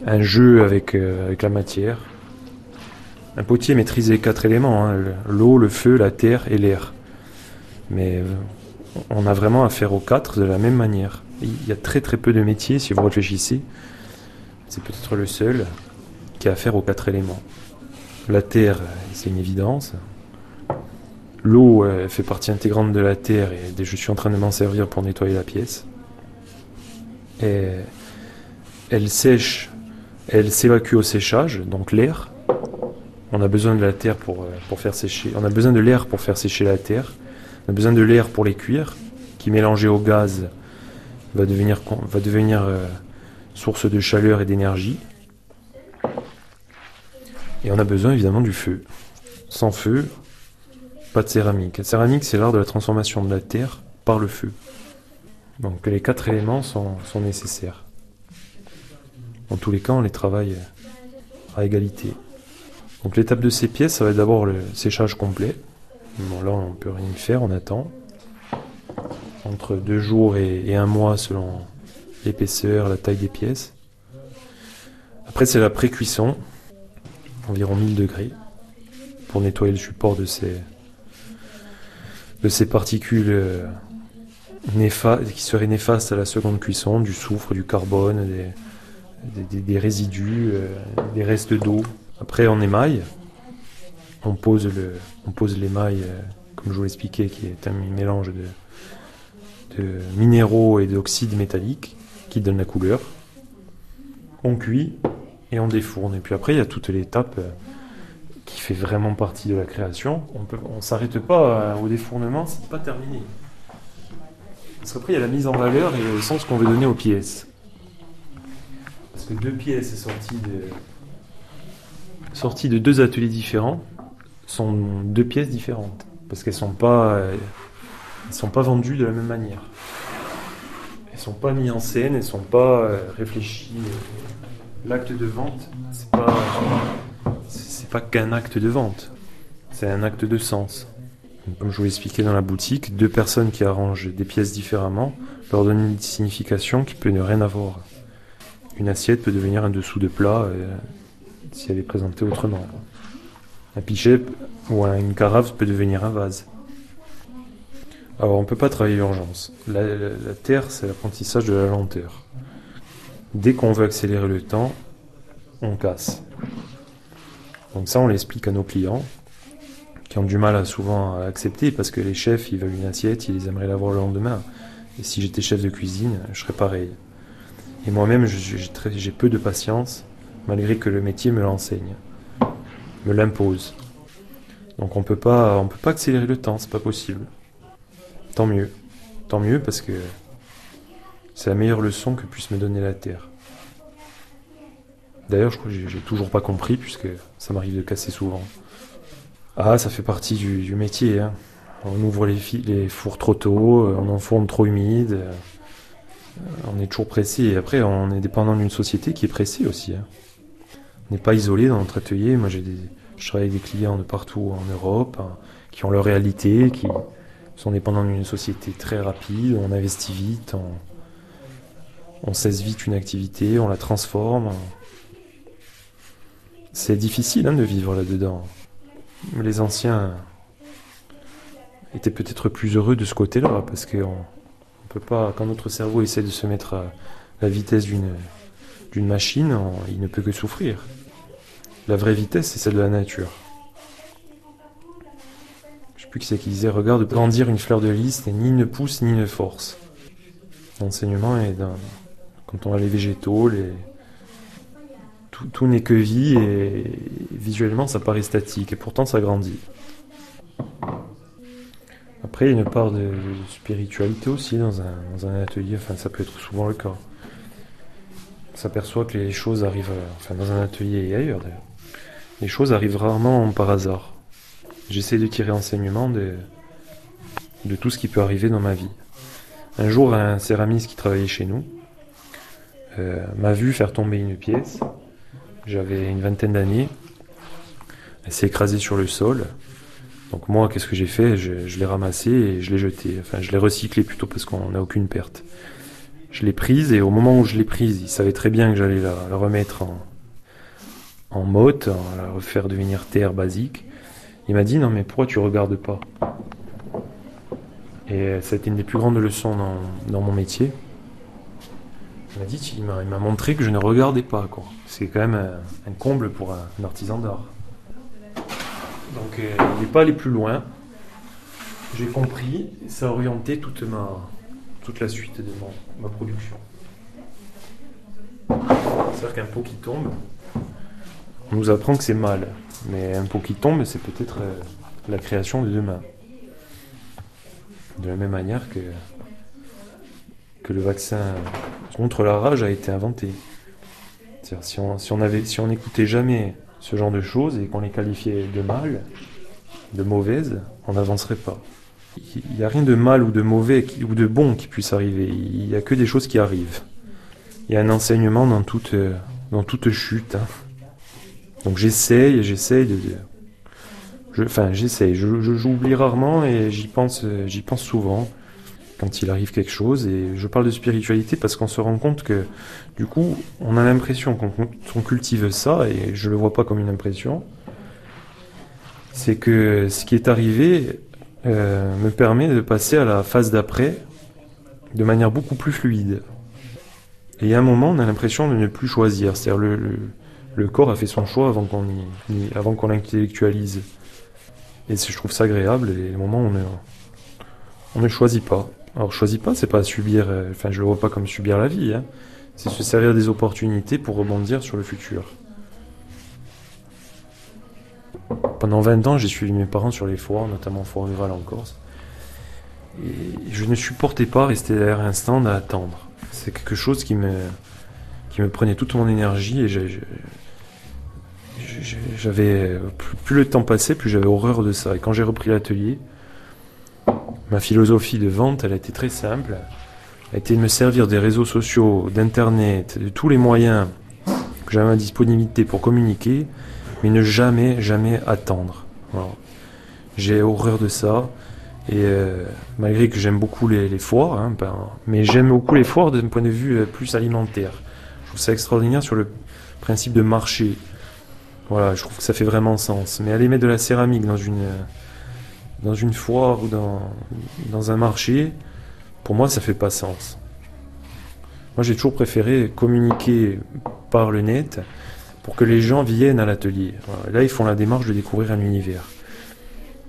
un jeu avec, euh, avec la matière. Un potier maîtrise les quatre éléments, hein, l'eau, le feu, la terre et l'air. Mais euh, on a vraiment affaire aux quatre de la même manière. Il y a très très peu de métiers, si vous réfléchissez. C'est peut-être le seul qui a affaire aux quatre éléments. La terre, c'est une évidence. L'eau fait partie intégrante de la terre et je suis en train de m'en servir pour nettoyer la pièce. Elle sèche, elle s'évacue au séchage, donc l'air. On a besoin de la terre pour, euh, pour faire sécher. On a besoin de l'air pour faire sécher la terre. On a besoin de l'air pour les cuire, qui mélangé au gaz va devenir, euh, source de chaleur et d'énergie. Et on a besoin évidemment du feu. Sans feu, pas de céramique. La céramique, c'est l'art de la transformation de la terre par le feu. Donc les quatre éléments sont nécessaires. En tous les cas, on les travaille à égalité. Donc l'étape de ces pièces, ça va être d'abord le séchage complet. Bon là on peut rien faire, on attend. Entre deux jours et, un mois selon l'épaisseur, la taille des pièces. Après c'est la pré-cuisson, environ 1000 degrés, pour nettoyer le support de ces, de ces particules euh, qui seraient néfastes à la seconde cuisson, du soufre, du carbone, des, résidus, euh, des restes d'eau. Après, on émaille. On pose, l'émail, euh, comme je vous l'expliquais, qui est un mélange de, minéraux et d'oxydes métalliques qui donne la couleur. On cuit et on défourne. Et puis après, il y a toute l'étape euh, qui fait vraiment partie de la création. On ne s'arrête pas au défournement, c'est pas terminé. Parce qu'après, il y a la mise en valeur et le sens qu'on veut donner aux pièces. Que deux pièces sorties de, sorties de deux ateliers différents sont deux pièces différentes parce qu'elles sont pas sont pas vendues de la même manière. Elles sont pas mises en scène, elles sont pas euh, réfléchies. L'acte de vente, c'est pas pas qu'un acte de vente, c'est un acte de sens. Comme je vous l'expliquais dans la boutique, deux personnes qui arrangent des pièces différemment leur donnent une signification qui peut ne rien avoir. Une assiette peut devenir un dessous de plat. Euh, si elle est présentée autrement. Un pichet ou une carafe peut devenir un vase. Alors on ne peut pas travailler l'urgence. La, terre, c'est l'apprentissage de la lenteur. Dès qu'on veut accélérer le temps, on casse. Donc ça, on l'explique à nos clients, qui ont du mal à souvent à accepter, parce que les chefs, ils veulent une assiette, ils aimeraient l'avoir le lendemain. Et si j'étais chef de cuisine, je serais pareil. Et moi-même, j'ai peu de patience malgré que le métier me l'enseigne, me l'impose. Donc on peut pas, on peut pas accélérer le temps, c'est pas possible. Tant mieux, tant mieux parce que c'est la meilleure leçon que puisse me donner la Terre. D'ailleurs, je crois que j'ai toujours pas compris puisque ça m'arrive de casser souvent. Ah, ça fait partie du, métier. Hein. On ouvre les, les, fours trop tôt, on enfourne trop humide. On est toujours pressé. Et après, on est dépendant d'une société qui est pressée aussi. Hein n'est pas isolé dans notre atelier. Moi, j'ai des, je travaille avec des clients de partout en Europe hein, qui ont leur réalité, qui sont dépendants d'une société très rapide. On investit vite, on, cesse vite une activité, on la transforme. C'est difficile hein, de vivre là-dedans. Les anciens étaient peut-être plus heureux de ce côté-là parce qu'on on quand notre cerveau essaie de se mettre à la vitesse d'une d'une machine, il ne peut que souffrir. La vraie vitesse, c'est celle de la nature. Je sais plus qui c'est qui disait Regarde, grandir une fleur de lys n'est ni une pousse ni une force. L'enseignement est d'un. Quand on a les végétaux, tout, n'est que vie et visuellement ça paraît statique et pourtant ça grandit. Après, il y a une part de, spiritualité aussi dans un, atelier, enfin ça peut être souvent le cas. On s'aperçoit que les choses arrivent, enfin dans un atelier et ailleurs d'ailleurs, les choses arrivent rarement par hasard. J'essaie de tirer enseignement de, de tout ce qui peut arriver dans ma vie. Un jour, un céramiste qui travaillait chez nous euh, m'a vu faire tomber une pièce. J'avais une vingtaine d'années. Elle s'est écrasée sur le sol. Donc moi, qu'est-ce que j'ai fait? Je, l'ai ramassée et je l'ai jetée. Enfin, je l'ai recyclée plutôt parce qu'on n'a aucune perte. Je l'ai prise et au moment où je l'ai prise, il savait très bien que j'allais la remettre en, en motte, la refaire devenir terre basique. Il m'a dit non mais pourquoi tu regardes pas? Et ça a été une des plus grandes leçons dans, mon métier. Il m'a dit, il m'a montré que je ne regardais pas. C'est quand même un, comble pour un, artisan d'art. Donc euh, il n'est pas allé plus loin. J'ai compris, ça a orienté toute, ma, toute la suite de ma production. C'est-à-dire qu'un pot qui tombe, on nous apprend que c'est mal. Mais un pot qui tombe, c'est peut-être euh, la création de demain. De la même manière que, le vaccin contre la rage a été inventé. Si on n'écoutait jamais ce genre de choses et qu'on les qualifiait de mal, de mauvaises, on n'avancerait pas. Il n'y a rien de mal ou de mauvais ou de bon qui puisse arriver. Il n'y a que des choses qui arrivent. Il y a un enseignement dans toute, dans toute chute. Hein. Donc j'essaye, j'essaye de, enfin, j'essaye. Je, j'oublie rarement et j'y pense, j'y pense souvent quand il arrive quelque chose. Et je parle de spiritualité parce qu'on se rend compte que, du coup, on a l'impression qu'on, cultive ça et je le vois pas comme une impression. C'est que ce qui est arrivé euh, me permet de passer à la phase d'après de manière beaucoup plus fluide. Et à un moment, on a l'impression de ne plus choisir. C'est-à-dire le, le, corps a fait son choix avant qu'on, avant qu'on l'intellectualise. Et je trouve ça agréable, et le moment où on, ne choisit pas. Alors choisit pas, c'est pas subir, euh, enfin je le vois pas comme subir la vie, hein. C'est se servir des opportunités pour rebondir sur le futur. Pendant 20 ans, j'ai suivi mes parents sur les foires, notamment foires rurales en Corse. Et je ne supportais pas rester derrière un stand à attendre. C'est quelque chose qui me, qui me prenait toute mon énergie et j'avais plus, le temps passait, plus j'avais horreur de ça. Et quand j'ai repris l'atelier, ma philosophie de vente, elle a été très simple. A été de me servir des réseaux sociaux, d'internet, de tous les moyens que j'avais à ma disponibilité pour communiquer, mais ne jamais, jamais attendre. J'ai horreur de ça. Et euh, malgré que j'aime beaucoup les, foires, hein, ben, mais j'aime beaucoup les foires d'un point de vue euh, plus alimentaire. Je trouve ça extraordinaire sur le principe de marché. Voilà, je trouve que ça fait vraiment sens. Mais aller mettre de la céramique dans une, dans une foire ou dans, dans un marché, pour moi, ça fait pas sens. Moi, j'ai toujours préféré communiquer par le net pour que les gens viennent à l'atelier. Là, ils font la démarche de découvrir un univers.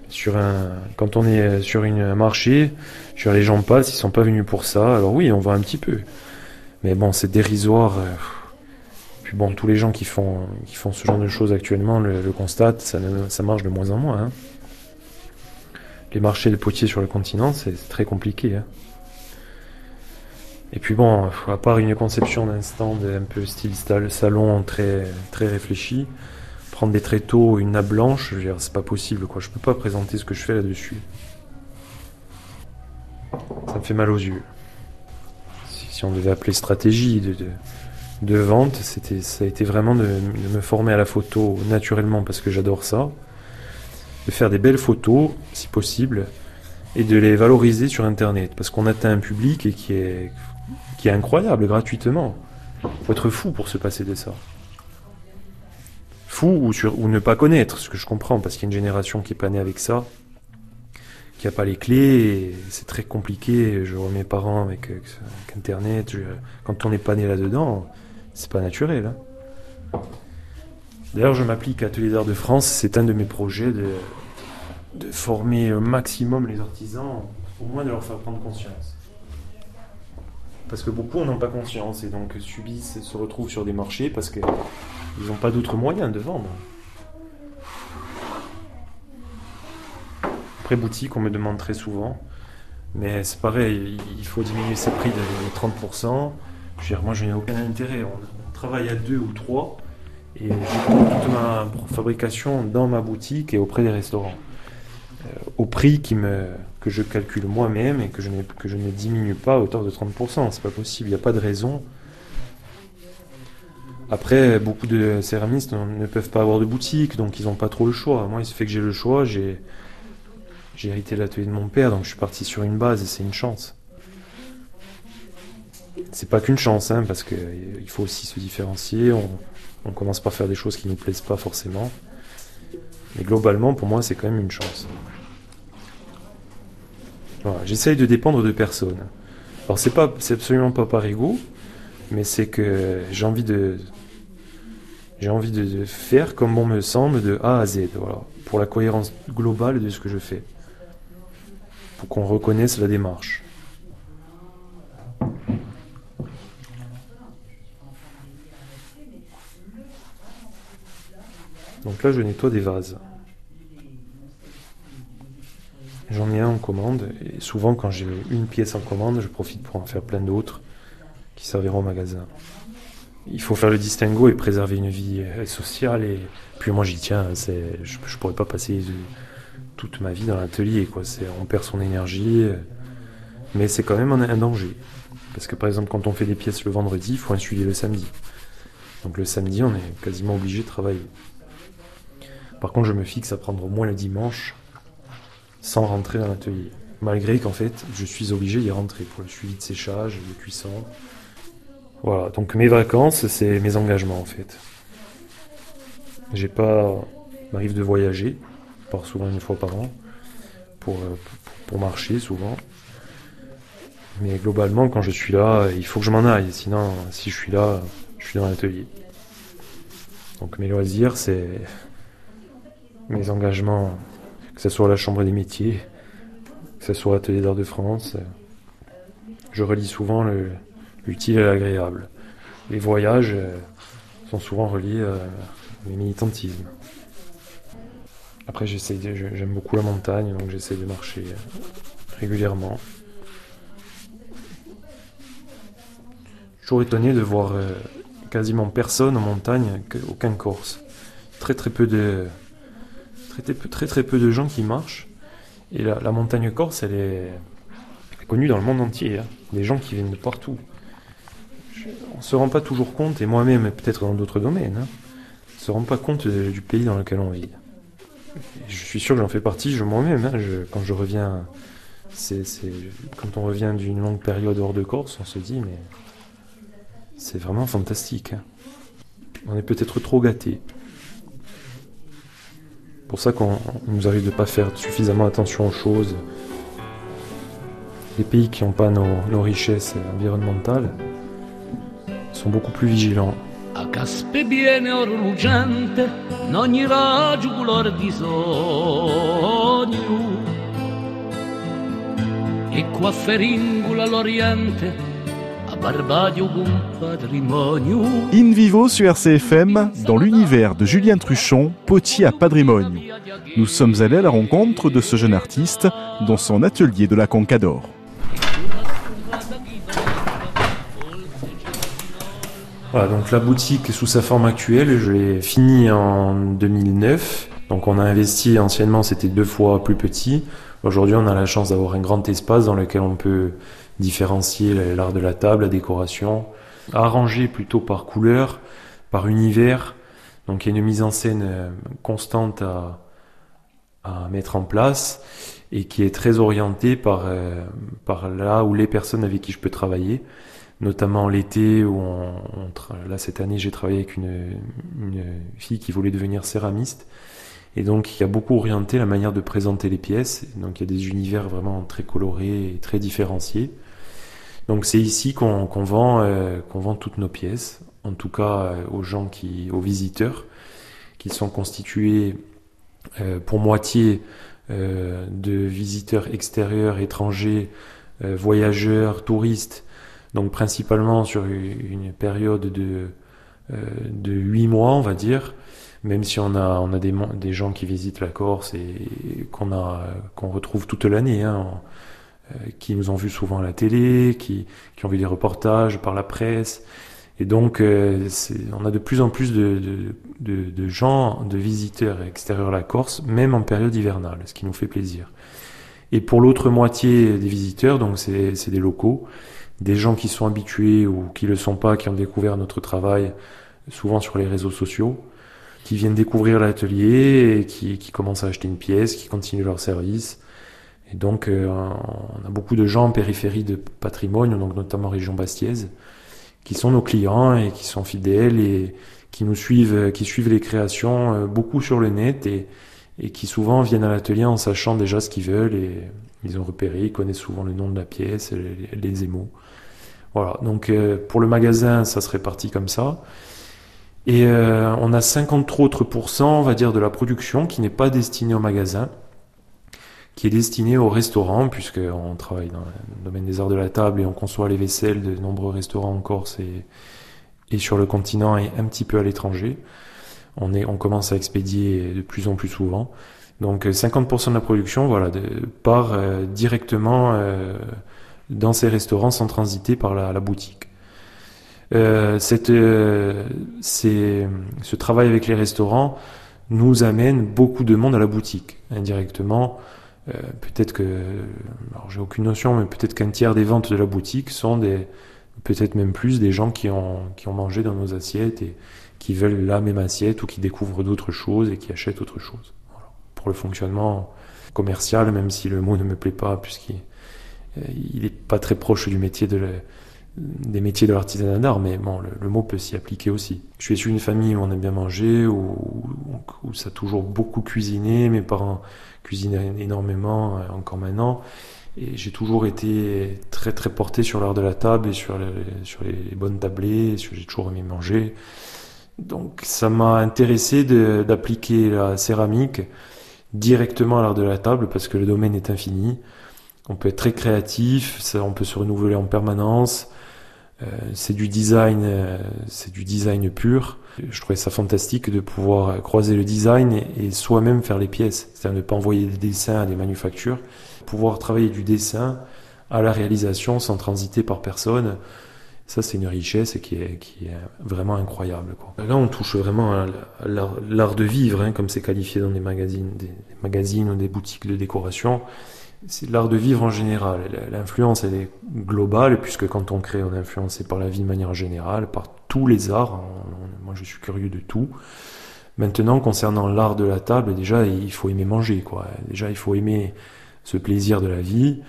Sur un, quand on est sur un marché, sur les gens passent, ils sont pas venus pour ça. Alors oui, on va un petit peu. Mais bon, c'est dérisoire. Euh, puis bon, tous les gens qui font, qui font ce genre de choses actuellement le, constatent, ça, ça, marche de moins en moins. Hein. Les marchés de potiers sur le continent, c'est très compliqué. Hein. Et puis bon, à part une conception d'un stand un peu style salon très, très réfléchi, prendre des tréteaux, une nappe blanche, c'est pas possible quoi. Je peux pas présenter ce que je fais là-dessus. Ça me fait mal aux yeux. Si, on devait appeler stratégie de de vente, c'était, ça a été vraiment de, me former à la photo naturellement parce que j'adore ça, de faire des belles photos si possible et de les valoriser sur Internet parce qu'on atteint un public et qui est, qui est incroyable gratuitement. Faut être fou pour se passer de ça. Fou ou, sur, ou ne pas connaître, ce que je comprends parce qu'il y a une génération qui est pas née avec ça, qui a pas les clés, c'est très compliqué. Je vois mes parents avec, Internet. quand on n'est pas né là-dedans, c'est pas naturel. Hein. D'ailleurs, je m'applique à Atelier d'Art de France. C'est un de mes projets de, de former au maximum les artisans, au moins de leur faire prendre conscience. Parce que beaucoup n'ont pas conscience et donc subissent, se retrouvent sur des marchés parce qu'ils n'ont pas d'autres moyens de vendre. Après boutique, on me demande très souvent, mais c'est pareil, il faut diminuer ses prix de 30%. Je veux dire, moi, je n'ai aucun intérêt. On, travaille à deux ou trois et j'ai toute ma fabrication dans ma boutique et auprès des restaurants. Euh, au prix qui me, que je calcule moi-même et que je, que je ne diminue pas à hauteur de 30%. C'est pas possible, il n'y a pas de raison. Après, beaucoup de céramistes ne peuvent pas avoir de boutique, donc ils n'ont pas trop le choix. Moi, il se fait que j'ai le choix. J'ai, hérité l'atelier de mon père, donc je suis parti sur une base et c'est une chance c'est pas qu'une chance, hein, parce qu'il faut aussi se différencier. On, commence par faire des choses qui ne nous plaisent pas forcément. Mais globalement, pour moi, c'est quand même une chance. J'essaye de dépendre de personne. Alors c'est pas, c'est absolument pas par ego, mais c'est que j'ai envie de, j'ai envie de, faire comme bon me semble de A à Z, voilà, pour la cohérence globale de ce que je fais, pour qu'on reconnaisse la démarche. Donc là, je nettoie des vases. J'en ai un en commande, et souvent quand j'ai une pièce en commande, je profite pour en faire plein d'autres qui serviront au magasin. Il faut faire le distinguo et préserver une vie euh, sociale, et puis moi j'y tiens, je ne pourrais pas passer toute ma vie dans l'atelier, on perd son énergie, euh, mais c'est quand même un, danger. Parce que par exemple, quand on fait des pièces le vendredi, il faut un suivi le samedi. Donc le samedi, on est quasiment obligé de travailler. Par contre, je me fixe à prendre au moins le dimanche sans rentrer dans l'atelier. Malgré qu'en fait, je suis obligé d'y rentrer pour le suivi de séchage, de cuisson. Voilà, donc mes vacances, c'est mes engagements en fait. J'ai pas. m'arrive de voyager, je pars souvent une fois par an, pour, euh, pour marcher souvent. Mais globalement, quand je suis là, il faut que je m'en aille. Sinon, si je suis là, je suis dans l'atelier. Donc mes loisirs, c'est mes engagements que ce soit à la Chambre des métiers, que ce soit à l'Atelier d'art de France. Je relis souvent l'utile et l'agréable. Les voyages euh, sont souvent reliés à mes militantisme. Après, j'aime beaucoup la montagne, donc j'essaie de marcher euh, régulièrement. Toujours étonné de voir euh, quasiment personne en montagne, aucun Corse. Très très peu de, très, très, très peu de gens qui marchent. Et la, montagne corse, elle est, connue dans le monde entier. Hein. Des gens qui viennent de partout. on ne se rend pas toujours compte, et moi-même, peut-être dans d'autres domaines, hein, on ne se rend pas compte du pays dans lequel on vit. je suis sûr que j'en fais partie, je moi-même. Hein, quand je reviens, quand on revient d'une longue période hors de Corse, on se dit, mais c'est vraiment fantastique. On est peut-être trop gâtés pour ça qu'on nous arrive de ne pas faire suffisamment attention aux choses. Les pays qui n'ont pas nos, richesses environnementales sont beaucoup plus vigilants. Vivo sur RCFM, dans l'univers de Julien Truchon, potier à patrimoine. Nous sommes allés à la rencontre de ce jeune artiste dans son atelier de la Concador. Voilà, donc la boutique sous sa forme actuelle, je l'ai finie en 2009. Donc on a investi anciennement, c'était deux fois plus petit. Aujourd'hui, on a la chance d'avoir un grand espace dans lequel on peut différencier l'art de la table, la décoration, arrangé plutôt par couleur, par univers. Donc il y a une mise en scène euh, constante à, à mettre en place et qui est très orientée par, euh, par là où les personnes avec qui je peux travailler, notamment l'été où on, là cette année j'ai travaillé avec une, une fille qui voulait devenir céramiste et donc y a beaucoup orienté la manière de présenter les pièces. Donc il y a des univers vraiment très colorés et très différenciés. Donc c'est ici qu'on vend, euh, qu'on vend toutes nos pièces, en tout cas euh, aux gens qui, aux visiteurs, qui sont constitués euh, pour moitié de visiteurs extérieurs, étrangers, voyageurs, touristes, donc principalement sur une période de de huit mois, on va dire, même si on a des, gens qui visitent la Corse et qu'on retrouve toute l'année. Hein, qui nous ont vus souvent à la télé, qui, qui ont vu des reportages par la presse. Et donc, euh, on a de plus en plus de, de, de, gens, de visiteurs extérieurs à la Corse, même en période hivernale, ce qui nous fait plaisir. Et pour l'autre moitié des visiteurs, donc c'est des locaux, des gens qui sont habitués ou qui le sont pas, qui ont découvert notre travail, souvent sur les réseaux sociaux, qui viennent découvrir l'atelier qui, qui commencent à acheter une pièce, qui continuent leur service et donc, euh, on a beaucoup de gens en périphérie de patrimoine, donc notamment région bastiaise, qui sont nos clients et qui sont fidèles et qui nous suivent, qui suivent les créations euh, beaucoup sur le net et, et qui souvent viennent à l'atelier en sachant déjà ce qu'ils veulent et, Ils ont repéré, ils connaissent souvent le nom de la pièce, les, les émaux. Voilà, donc pour le magasin, ça se répartit comme ça. Et on a 50 autres pourcents, on va dire, de la production qui n'est pas destinée au magasin qui est destiné aux restaurants, puisqu'on travaille dans le domaine des arts de la table et on conçoit les vaisselles de nombreux restaurants en Corse et, et sur le continent et un petit peu à l'étranger. On, est, on commence à expédier de plus en plus souvent. Donc 50% de la production voilà, part euh, directement euh, dans ces restaurants sans transiter par la, boutique. Euh, cette, euh, ce travail avec les restaurants nous amène beaucoup de monde à la boutique, indirectement. Euh, peut-être que, alors j'ai aucune notion, mais peut-être qu'un tiers des ventes de la boutique sont des, peut-être même plus des gens qui ont, qui ont mangé dans nos assiettes et qui veulent la même assiette ou qui découvrent d'autres choses et qui achètent autre chose. Pour le fonctionnement commercial, même si le mot ne me plaît pas, puisqu'il n'est euh, pas très proche du métier de des métiers de l'artisanat d'art, mais bon, le, mot peut s'y appliquer aussi. Je suis issu d'une famille où on aime bien manger, où, où, ça a toujours beaucoup cuisiné. Mes parents cuisine énormément, euh, encore maintenant. Et j'ai toujours été très très porté sur l'art de la table et sur les, sur les bonnes tablées, j'ai toujours aimé manger. Donc ça m'a intéressé d'appliquer la céramique directement à l'art de la table parce que le domaine est infini. On peut être très créatif, on peut se renouveler en permanence. Euh, c'est du design, euh, c'est du design pur. Je trouvais ça fantastique de pouvoir croiser le design et, soi-même faire les pièces, c'est-à-dire ne pas envoyer des dessins à des manufactures, pouvoir travailler du dessin à la réalisation sans transiter par personne. Ça, c'est une richesse qui est, qui est vraiment incroyable. Quoi. Là, on touche vraiment à l'art de vivre, hein, comme c'est qualifié dans des magazines, des magazines ou des boutiques de décoration c'est l'art de vivre en général. L'influence, elle est globale, puisque quand on crée, on est influencé par la vie de manière générale, par tous les arts. Moi, je suis curieux de tout. Maintenant, concernant l'art de la table, déjà, il faut aimer manger, quoi. Déjà, il faut aimer ce plaisir de la vie.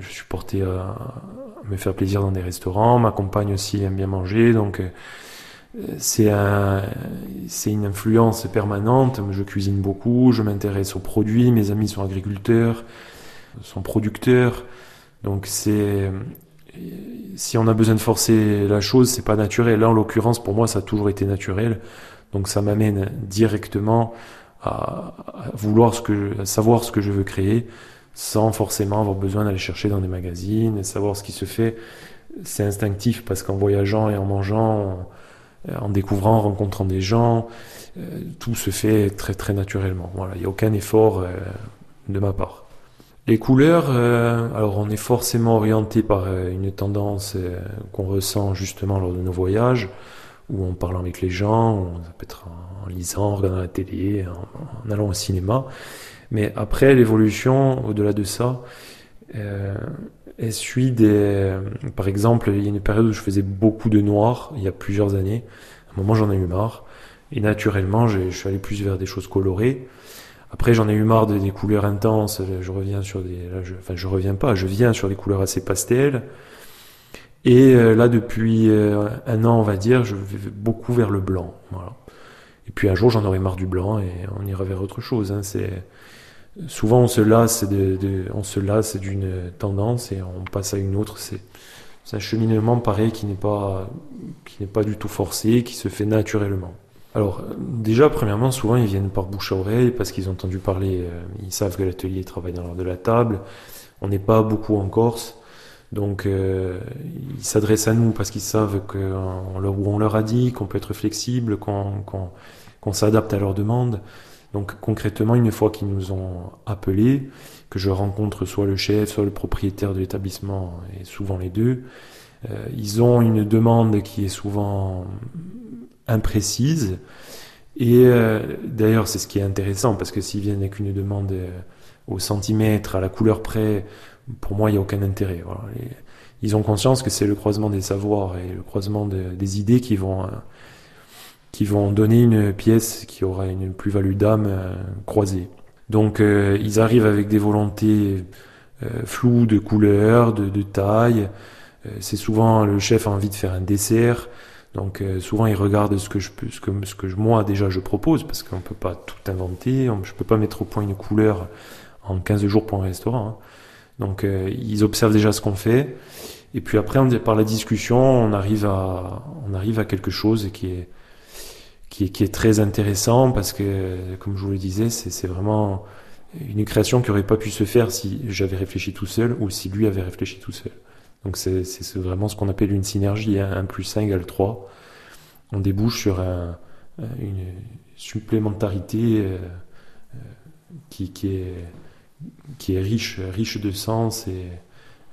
Je suis porté à me faire plaisir dans des restaurants. Ma compagne aussi aime bien manger, donc euh, c'est c'est une influence permanente. Je cuisine beaucoup, je m'intéresse aux produits. Mes amis sont agriculteurs son producteur. Donc c'est si on a besoin de forcer la chose, c'est pas naturel. Là, en l'occurrence, pour moi, ça a toujours été naturel. Donc ça m'amène directement à, vouloir à savoir ce que je veux créer, sans forcément avoir besoin d'aller chercher dans des magazines, savoir ce qui se fait. C'est instinctif parce qu'en voyageant et en mangeant, en, découvrant, en rencontrant des gens, euh, tout se fait très très naturellement. Voilà, il n'y a aucun effort euh, de ma part. Les couleurs, euh, alors on est forcément orienté par euh, une tendance euh, qu'on ressent justement lors de nos voyages, ou en parlant avec les gens, ça peut être en, lisant, en regardant la télé, en, allant au cinéma. Mais après, l'évolution, au-delà de ça, elle suit des... Par exemple, il y a une période où je faisais beaucoup de noir, il y a plusieurs années. À un moment, j'en ai eu marre. Et naturellement, je suis allé plus vers des choses colorées. Après, j'en ai eu marre des couleurs intenses. Je reviens sur des, enfin, je reviens pas. Je viens sur des couleurs assez pastel. Et euh, là, depuis euh, un an, on va dire, je vais beaucoup vers le blanc. Et puis un jour, j'en aurai marre du blanc et on ira vers autre chose. Hein. C'est souvent on se lasse de on se lasse d'une tendance et on passe à une autre. C'est un cheminement pareil qui n'est pas qui n'est pas du tout forcé, qui se fait naturellement. Alors, déjà, premièrement, souvent, ils viennent par bouche à oreille parce qu'ils ont entendu parler, euh, ils savent que l'atelier travaille dans l'art de la table. On n'est pas beaucoup en Corse, donc euh, ils s'adressent à nous parce qu'ils savent qu'on leur, on leur a dit qu'on peut être flexible, qu'on s'adapte à leurs demandes. Donc, concrètement, une fois qu'ils nous ont appelés, que je rencontre soit le chef, soit le propriétaire de l'établissement, et souvent les deux, euh, ils ont une demande qui est souvent imprécise. Et euh, d'ailleurs, c'est ce qui est intéressant, parce que s'ils viennent avec une demande euh, au centimètre, à la couleur près, pour moi, il n'y a aucun intérêt. ils ont conscience que c'est le croisement des savoirs et le croisement des idées qui vont, euh, qui vont donner une pièce qui aura une plus-value d'âme croisée. Donc, ils arrivent avec des volontés floues de couleur, de, de taille. c'est souvent le chef a envie de faire un dessert. Donc euh, souvent ils regardent ce que je ce que, ce que moi déjà je propose parce qu'on peut pas tout inventer, je peux pas mettre au point une couleur en 15 jours pour un restaurant. Hein. Donc ils observent déjà ce qu'on fait. Et puis après, par la discussion, on arrive à, on arrive à quelque chose qui est, qui est, qui est très intéressant parce que, comme je vous le disais, c'est vraiment une création qui aurait pas pu se faire si j'avais réfléchi tout seul ou si lui avait réfléchi tout seul. Donc c'est vraiment ce qu'on appelle une synergie, 1 hein, plus 1 égale 3. On débouche sur un, une supplémentarité euh, euh, qui, est, qui est riche, riche de sens et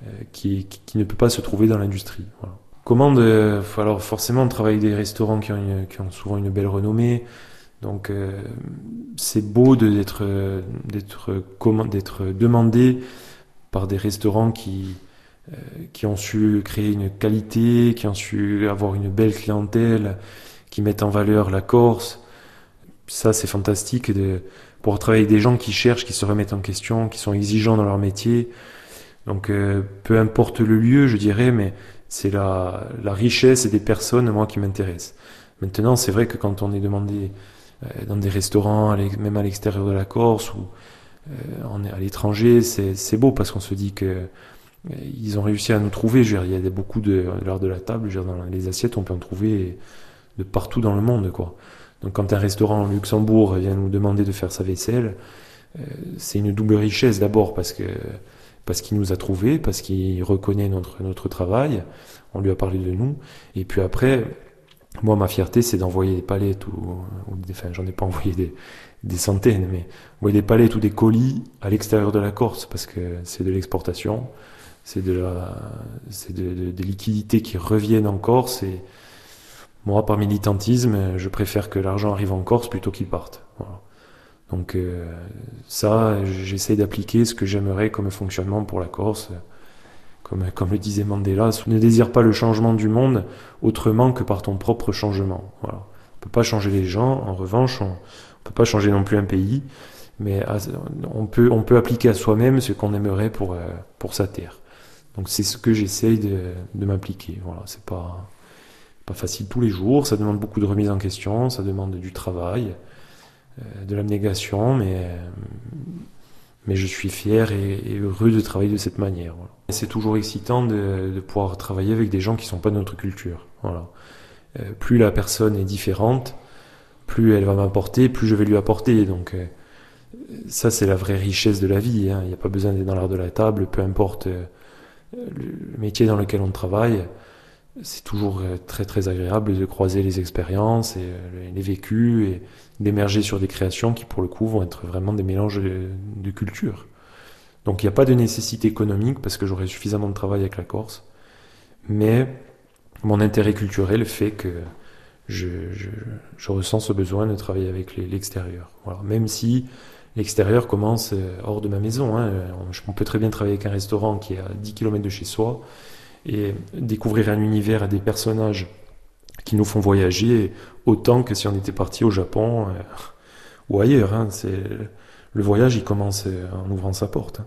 euh, qui, qui, ne peut pas se trouver dans l'industrie. Voilà. Comment de, alors forcément on travaille des restaurants qui ont, qui ont souvent une belle renommée, donc c'est beau d'être d'être d'être demandé par des restaurants qui qui ont su créer une qualité, qui ont su avoir une belle clientèle, qui mettent en valeur la Corse. Ça, c'est fantastique de pour travailler avec des gens qui cherchent, qui se remettent en question, qui sont exigeants dans leur métier. Donc, euh, peu importe le lieu, je dirais, mais c'est la, richesse des personnes, moi, qui m'intéresse. Maintenant, c'est vrai que quand on est demandé euh, dans des restaurants, même à l'extérieur de la Corse ou euh, à l'étranger, c'est beau parce qu'on se dit que ils ont réussi à nous trouver. Je veux dire, il y a beaucoup de l'art de la table. Je veux dire, dans les assiettes, on peut en trouver de partout dans le monde, quoi. Donc, quand un restaurant au Luxembourg vient nous demander de faire sa vaisselle, euh, c'est une double richesse d'abord parce que parce qu'il nous a trouvés, parce qu'il reconnaît notre notre travail. On lui a parlé de nous, et puis après, moi, ma fierté, c'est d'envoyer des palettes ou, enfin, j'en ai pas [LAUGHS] envoyé des, des centaines, mais envoyer des palettes ou des colis à l'extérieur de la Corse parce que c'est de l'exportation c'est de la, c'est de, des liquidités qui reviennent en Corse et moi, par militantisme, je préfère que l'argent arrive en Corse plutôt qu'il parte. Donc euh, ça, j'essaie d'appliquer ce que j'aimerais comme fonctionnement pour la Corse. Comme, comme le disait Mandela, ne désire pas le changement du monde autrement que par ton propre changement. Voilà. On peut pas changer les gens, en revanche, on, on peut pas changer non plus un pays, mais on peut, on peut appliquer à soi-même ce qu'on aimerait pour, euh, pour sa terre. Donc c'est ce que j'essaye de, de m'appliquer. Voilà, c'est pas pas facile tous les jours, ça demande beaucoup de remise en question, ça demande du travail, euh, de l'abnégation, mais mais je suis fier et, heureux de travailler de cette manière. C'est toujours excitant de, de, pouvoir travailler avec des gens qui sont pas de notre culture. Voilà. Euh, plus la personne est différente, plus elle va m'apporter, plus je vais lui apporter. Donc euh, ça c'est la vraie richesse de la vie. Hein. Il n'y a pas besoin d'être dans l'art de la table, peu importe euh, le métier dans lequel on travaille, c'est toujours euh, très très agréable de croiser les expériences et euh, les vécus et d'émerger sur des créations qui pour le coup vont être vraiment des mélanges de, cultures. Donc il n'y a pas de nécessité économique parce que j'aurai suffisamment de travail avec la Corse, mais mon intérêt culturel fait que je, ressens ce besoin de travailler avec l'extérieur. Même si l'extérieur commence euh, hors de ma maison. Hein. On peut très bien travailler avec un restaurant qui est à 10 km de chez soi et découvrir un univers et des personnages qui nous font voyager autant que si on était parti au Japon euh, ou ailleurs. Hein. Le voyage, il commence euh, en ouvrant sa porte.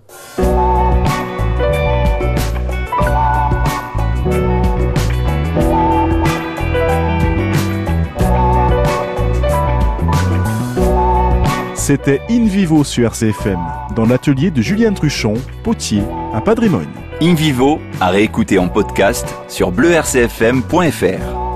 C'était In Vivo sur RCFM, dans l'atelier de Julien Truchon, potier à Padrimogne. In Vivo, à réécouter en podcast sur bleurcfm.fr.